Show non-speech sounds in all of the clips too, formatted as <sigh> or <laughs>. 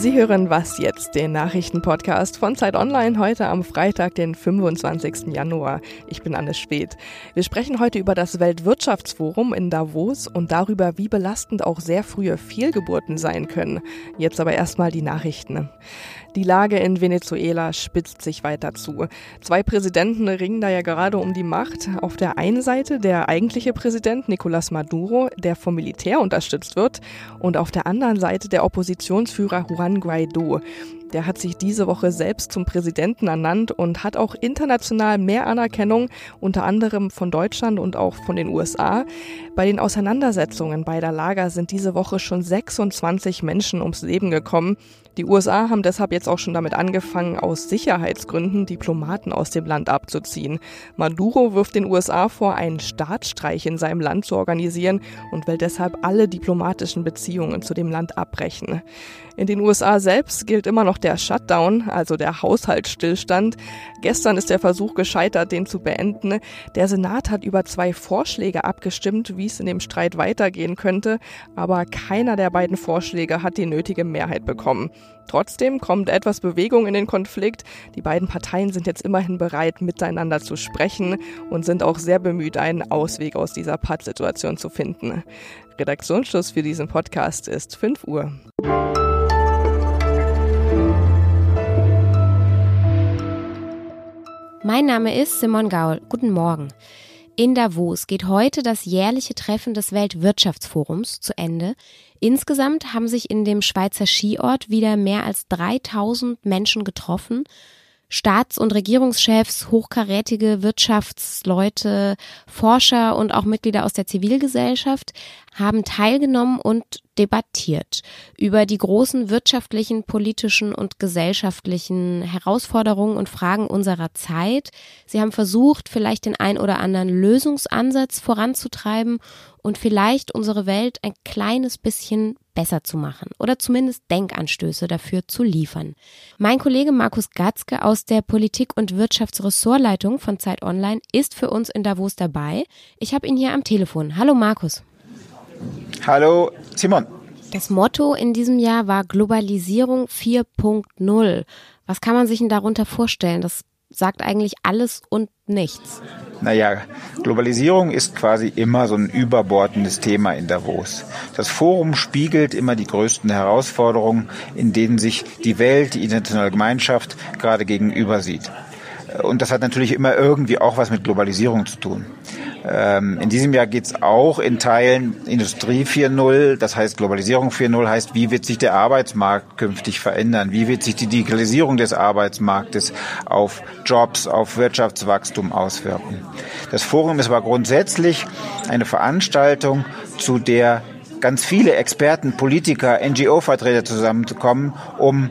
Sie hören Was jetzt, den Nachrichtenpodcast von Zeit Online heute am Freitag, den 25. Januar. Ich bin Anne Speth. Wir sprechen heute über das Weltwirtschaftsforum in Davos und darüber, wie belastend auch sehr frühe Fehlgeburten sein können. Jetzt aber erstmal die Nachrichten. Die Lage in Venezuela spitzt sich weiter zu. Zwei Präsidenten ringen da ja gerade um die Macht. Auf der einen Seite der eigentliche Präsident Nicolás Maduro, der vom Militär unterstützt wird, und auf der anderen Seite der Oppositionsführer Juan Guaido. Der hat sich diese Woche selbst zum Präsidenten ernannt und hat auch international mehr Anerkennung, unter anderem von Deutschland und auch von den USA. Bei den Auseinandersetzungen beider Lager sind diese Woche schon 26 Menschen ums Leben gekommen. Die USA haben deshalb jetzt auch schon damit angefangen, aus Sicherheitsgründen Diplomaten aus dem Land abzuziehen. Maduro wirft den USA vor, einen Staatsstreich in seinem Land zu organisieren und will deshalb alle diplomatischen Beziehungen zu dem Land abbrechen. In den USA selbst gilt immer noch der Shutdown, also der Haushaltsstillstand. Gestern ist der Versuch gescheitert, den zu beenden. Der Senat hat über zwei Vorschläge abgestimmt, wie es in dem Streit weitergehen könnte, aber keiner der beiden Vorschläge hat die nötige Mehrheit bekommen. Trotzdem kommt etwas Bewegung in den Konflikt. Die beiden Parteien sind jetzt immerhin bereit, miteinander zu sprechen und sind auch sehr bemüht, einen Ausweg aus dieser Pattsituation zu finden. Redaktionsschluss für diesen Podcast ist 5 Uhr. Mein Name ist Simon Gaul. Guten Morgen. In Davos geht heute das jährliche Treffen des Weltwirtschaftsforums zu Ende. Insgesamt haben sich in dem Schweizer Skiort wieder mehr als 3000 Menschen getroffen. Staats- und Regierungschefs, hochkarätige Wirtschaftsleute, Forscher und auch Mitglieder aus der Zivilgesellschaft haben teilgenommen und debattiert über die großen wirtschaftlichen, politischen und gesellschaftlichen Herausforderungen und Fragen unserer Zeit. Sie haben versucht, vielleicht den ein oder anderen Lösungsansatz voranzutreiben und vielleicht unsere Welt ein kleines bisschen besser zu machen oder zumindest Denkanstöße dafür zu liefern. Mein Kollege Markus Gatzke aus der Politik- und Wirtschaftsressortleitung von Zeit Online ist für uns in Davos dabei. Ich habe ihn hier am Telefon. Hallo Markus. Hallo Simon. Das Motto in diesem Jahr war Globalisierung 4.0. Was kann man sich denn darunter vorstellen? Das sagt eigentlich alles und nichts. Naja, Globalisierung ist quasi immer so ein überbordendes Thema in Davos. Das Forum spiegelt immer die größten Herausforderungen, in denen sich die Welt, die internationale Gemeinschaft gerade gegenüber sieht. Und das hat natürlich immer irgendwie auch was mit Globalisierung zu tun. Ähm, in diesem Jahr geht es auch in Teilen Industrie 4.0, das heißt Globalisierung 4.0 heißt, wie wird sich der Arbeitsmarkt künftig verändern? Wie wird sich die Digitalisierung des Arbeitsmarktes auf Jobs, auf Wirtschaftswachstum auswirken? Das Forum ist aber grundsätzlich eine Veranstaltung, zu der ganz viele Experten, Politiker, NGO-Vertreter zusammenkommen, um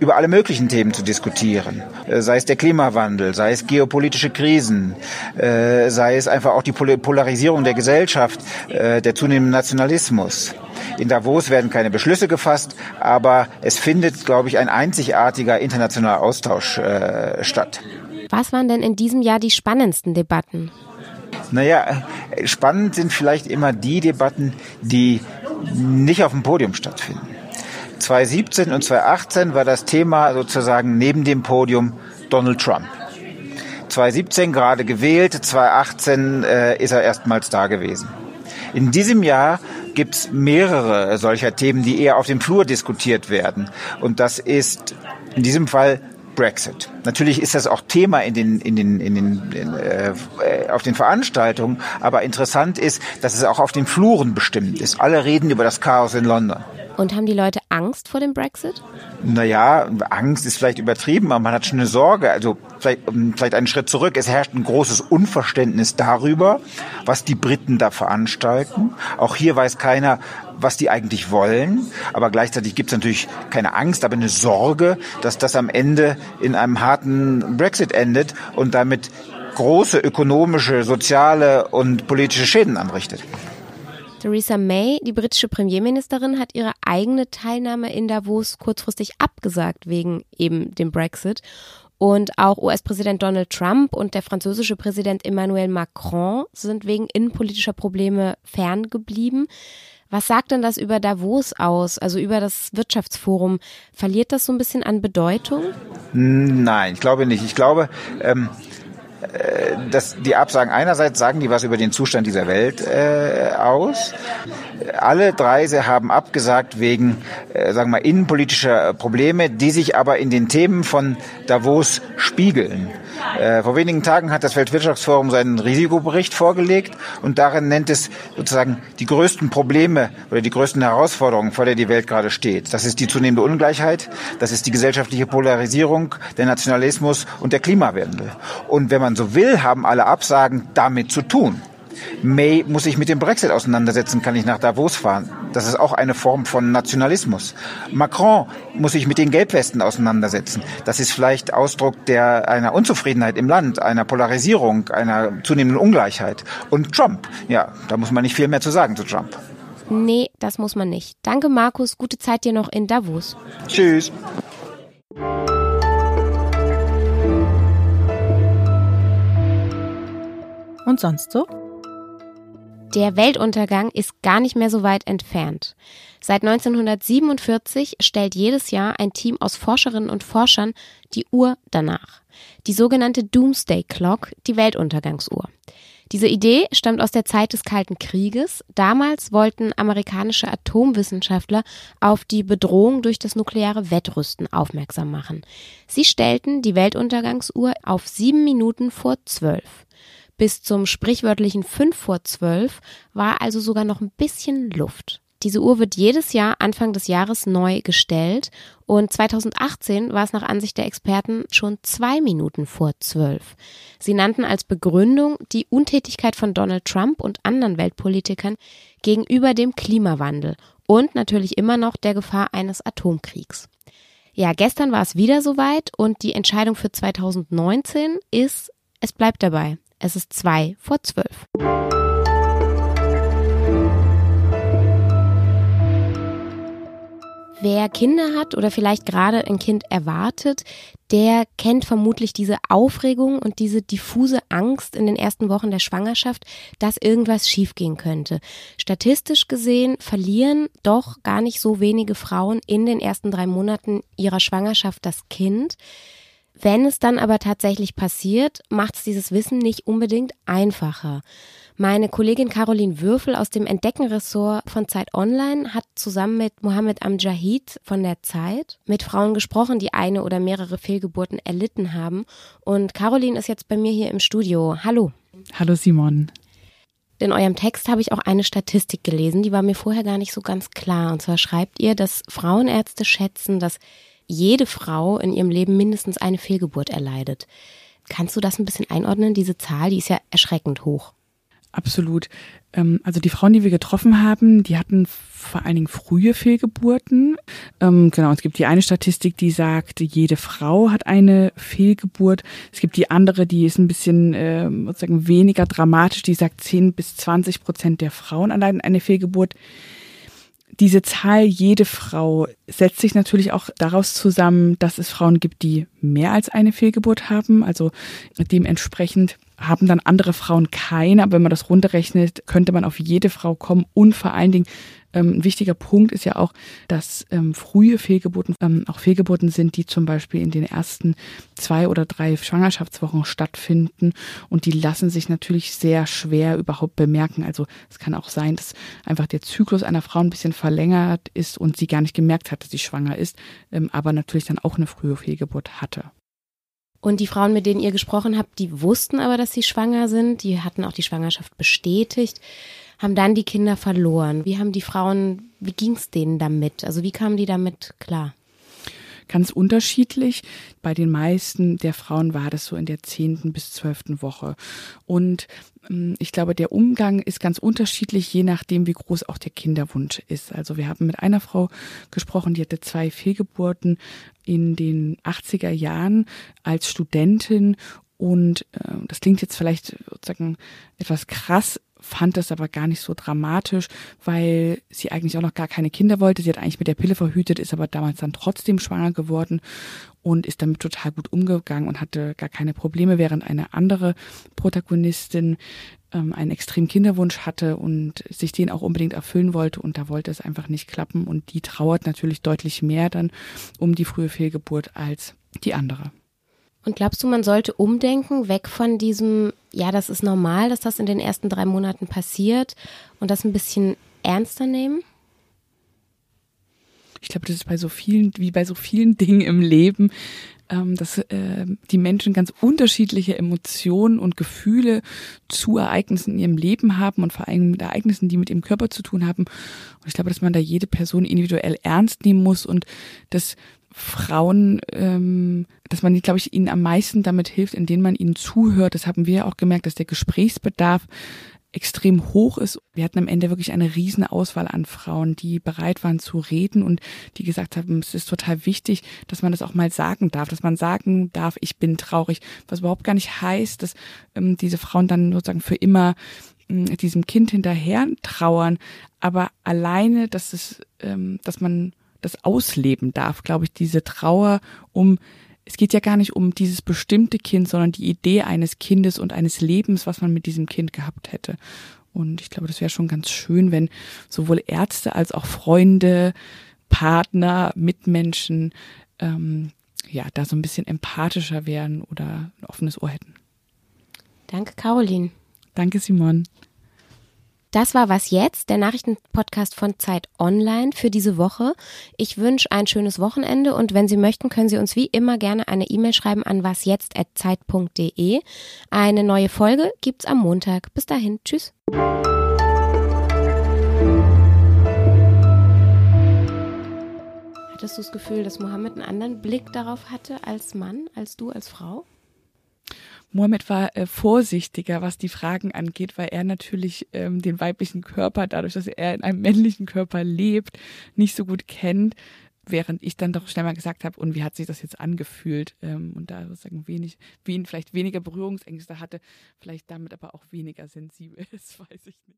über alle möglichen Themen zu diskutieren. Äh, sei es der Klimawandel, sei es geopolitische Krisen, äh, sei es einfach auch die Polarisierung der Gesellschaft, äh, der zunehmende Nationalismus. In Davos werden keine Beschlüsse gefasst, aber es findet, glaube ich, ein einzigartiger internationaler Austausch statt. Was waren denn in diesem Jahr die spannendsten Debatten? Naja, spannend sind vielleicht immer die Debatten, die nicht auf dem Podium stattfinden. 2017 und 2018 war das Thema sozusagen neben dem Podium Donald Trump. 2017 gerade gewählt, 2018 äh, ist er erstmals da gewesen. In diesem Jahr gibt es mehrere solcher Themen, die eher auf dem Flur diskutiert werden. Und das ist in diesem Fall Brexit. Natürlich ist das auch Thema in den, in den, in den, in, äh, auf den Veranstaltungen, aber interessant ist, dass es auch auf den Fluren bestimmt ist. Alle reden über das Chaos in London. Und haben die Leute Angst vor dem Brexit? Naja, Angst ist vielleicht übertrieben, aber man hat schon eine Sorge. Also vielleicht, vielleicht einen Schritt zurück. Es herrscht ein großes Unverständnis darüber, was die Briten da veranstalten. Auch hier weiß keiner, was die eigentlich wollen. Aber gleichzeitig gibt es natürlich keine Angst, aber eine Sorge, dass das am Ende in einem harten Brexit endet und damit große ökonomische, soziale und politische Schäden anrichtet. Theresa May, die britische Premierministerin, hat ihre eigene Teilnahme in Davos kurzfristig abgesagt wegen eben dem Brexit. Und auch US-Präsident Donald Trump und der französische Präsident Emmanuel Macron sind wegen innenpolitischer Probleme ferngeblieben. Was sagt denn das über Davos aus, also über das Wirtschaftsforum? Verliert das so ein bisschen an Bedeutung? Nein, ich glaube nicht. Ich glaube, ähm, äh, dass die Absagen einerseits sagen die was über den Zustand dieser Welt äh, aus. Alle drei haben abgesagt wegen, äh, sagen wir, innenpolitischer Probleme, die sich aber in den Themen von Davos spiegeln. Äh, vor wenigen Tagen hat das Weltwirtschaftsforum seinen Risikobericht vorgelegt und darin nennt es sozusagen die größten Probleme oder die größten Herausforderungen, vor der die Welt gerade steht. Das ist die zunehmende Ungleichheit, das ist die gesellschaftliche Polarisierung, der Nationalismus und der Klimawandel. Und wenn man so will, haben alle Absagen damit zu tun. May muss sich mit dem Brexit auseinandersetzen, kann ich nach Davos fahren. Das ist auch eine Form von Nationalismus. Macron muss sich mit den Gelbwesten auseinandersetzen. Das ist vielleicht Ausdruck der, einer Unzufriedenheit im Land, einer Polarisierung, einer zunehmenden Ungleichheit. Und Trump, ja, da muss man nicht viel mehr zu sagen zu Trump. Nee, das muss man nicht. Danke, Markus. Gute Zeit dir noch in Davos. Tschüss. Und sonst so? Der Weltuntergang ist gar nicht mehr so weit entfernt. Seit 1947 stellt jedes Jahr ein Team aus Forscherinnen und Forschern die Uhr danach. Die sogenannte Doomsday Clock, die Weltuntergangsuhr. Diese Idee stammt aus der Zeit des Kalten Krieges. Damals wollten amerikanische Atomwissenschaftler auf die Bedrohung durch das nukleare Wettrüsten aufmerksam machen. Sie stellten die Weltuntergangsuhr auf sieben Minuten vor zwölf. Bis zum sprichwörtlichen 5 vor 12 war also sogar noch ein bisschen Luft. Diese Uhr wird jedes Jahr Anfang des Jahres neu gestellt und 2018 war es nach Ansicht der Experten schon zwei Minuten vor zwölf. Sie nannten als Begründung die Untätigkeit von Donald Trump und anderen Weltpolitikern gegenüber dem Klimawandel und natürlich immer noch der Gefahr eines Atomkriegs. Ja, gestern war es wieder soweit und die Entscheidung für 2019 ist, es bleibt dabei. Es ist zwei vor zwölf. Wer Kinder hat oder vielleicht gerade ein Kind erwartet, der kennt vermutlich diese Aufregung und diese diffuse Angst in den ersten Wochen der Schwangerschaft, dass irgendwas schiefgehen könnte. Statistisch gesehen verlieren doch gar nicht so wenige Frauen in den ersten drei Monaten ihrer Schwangerschaft das Kind. Wenn es dann aber tatsächlich passiert, macht es dieses Wissen nicht unbedingt einfacher. Meine Kollegin Caroline Würfel aus dem Entdeckenressort von Zeit Online hat zusammen mit Mohammed Amjahid von der Zeit mit Frauen gesprochen, die eine oder mehrere Fehlgeburten erlitten haben. Und Caroline ist jetzt bei mir hier im Studio. Hallo. Hallo Simon. In eurem Text habe ich auch eine Statistik gelesen, die war mir vorher gar nicht so ganz klar. Und zwar schreibt ihr, dass Frauenärzte schätzen, dass jede Frau in ihrem Leben mindestens eine Fehlgeburt erleidet. Kannst du das ein bisschen einordnen? Diese Zahl, die ist ja erschreckend hoch. Absolut. Ähm, also die Frauen, die wir getroffen haben, die hatten vor allen Dingen frühe Fehlgeburten. Ähm, genau, es gibt die eine Statistik, die sagt, jede Frau hat eine Fehlgeburt. Es gibt die andere, die ist ein bisschen ähm, sozusagen weniger dramatisch, die sagt, 10 bis 20 Prozent der Frauen erleiden eine Fehlgeburt diese Zahl, jede Frau, setzt sich natürlich auch daraus zusammen, dass es Frauen gibt, die mehr als eine Fehlgeburt haben. Also dementsprechend haben dann andere Frauen keine. Aber wenn man das runterrechnet, könnte man auf jede Frau kommen und vor allen Dingen ein wichtiger Punkt ist ja auch, dass ähm, frühe Fehlgeburten ähm, auch Fehlgeburten sind, die zum Beispiel in den ersten zwei oder drei Schwangerschaftswochen stattfinden und die lassen sich natürlich sehr schwer überhaupt bemerken. Also es kann auch sein, dass einfach der Zyklus einer Frau ein bisschen verlängert ist und sie gar nicht gemerkt hat, dass sie schwanger ist, ähm, aber natürlich dann auch eine frühe Fehlgeburt hatte. Und die Frauen, mit denen ihr gesprochen habt, die wussten aber, dass sie schwanger sind, die hatten auch die Schwangerschaft bestätigt haben dann die Kinder verloren. Wie haben die Frauen, wie ging es denen damit? Also wie kamen die damit klar? Ganz unterschiedlich. Bei den meisten der Frauen war das so in der zehnten bis zwölften Woche. Und ähm, ich glaube, der Umgang ist ganz unterschiedlich, je nachdem, wie groß auch der Kinderwunsch ist. Also wir haben mit einer Frau gesprochen, die hatte zwei Fehlgeburten in den 80er Jahren als Studentin und äh, das klingt jetzt vielleicht sozusagen etwas krass, fand das aber gar nicht so dramatisch, weil sie eigentlich auch noch gar keine Kinder wollte. Sie hat eigentlich mit der Pille verhütet, ist aber damals dann trotzdem schwanger geworden und ist damit total gut umgegangen und hatte gar keine Probleme, während eine andere Protagonistin ähm, einen extremen Kinderwunsch hatte und sich den auch unbedingt erfüllen wollte und da wollte es einfach nicht klappen und die trauert natürlich deutlich mehr dann um die frühe Fehlgeburt als die andere. Und glaubst du, man sollte umdenken, weg von diesem, ja, das ist normal, dass das in den ersten drei Monaten passiert und das ein bisschen ernster nehmen? Ich glaube, das ist bei so vielen, wie bei so vielen <laughs> Dingen im Leben, dass äh, die Menschen ganz unterschiedliche Emotionen und Gefühle zu Ereignissen in ihrem Leben haben und vor allem mit Ereignissen, die mit ihrem Körper zu tun haben. Und ich glaube, dass man da jede Person individuell ernst nehmen muss und dass Frauen, ähm, dass man, glaube ich, ihnen am meisten damit hilft, indem man ihnen zuhört. Das haben wir auch gemerkt, dass der Gesprächsbedarf extrem hoch ist. Wir hatten am Ende wirklich eine riesen Auswahl an Frauen, die bereit waren zu reden und die gesagt haben, es ist total wichtig, dass man das auch mal sagen darf, dass man sagen darf, ich bin traurig, was überhaupt gar nicht heißt, dass ähm, diese Frauen dann sozusagen für immer ähm, diesem Kind hinterher trauern, aber alleine, dass es, ähm, dass man das ausleben darf, glaube ich, diese Trauer um es geht ja gar nicht um dieses bestimmte Kind, sondern die Idee eines Kindes und eines Lebens, was man mit diesem Kind gehabt hätte. Und ich glaube, das wäre schon ganz schön, wenn sowohl Ärzte als auch Freunde, Partner, Mitmenschen, ähm, ja, da so ein bisschen empathischer wären oder ein offenes Ohr hätten. Danke, Caroline. Danke, Simon. Das war Was jetzt, der Nachrichtenpodcast von Zeit Online für diese Woche. Ich wünsche ein schönes Wochenende und wenn Sie möchten, können Sie uns wie immer gerne eine E-Mail schreiben an wasjetzt.zeit.de. Eine neue Folge gibt's am Montag. Bis dahin, tschüss. Hattest du das Gefühl, dass Mohammed einen anderen Blick darauf hatte als Mann, als du als Frau? Mohammed war äh, vorsichtiger, was die Fragen angeht, weil er natürlich ähm, den weiblichen Körper, dadurch, dass er in einem männlichen Körper lebt, nicht so gut kennt, während ich dann doch schnell mal gesagt habe, und wie hat sich das jetzt angefühlt? Ähm, und da sozusagen wenig, wen, vielleicht weniger Berührungsängste hatte, vielleicht damit aber auch weniger sensibel ist, <laughs> weiß ich nicht.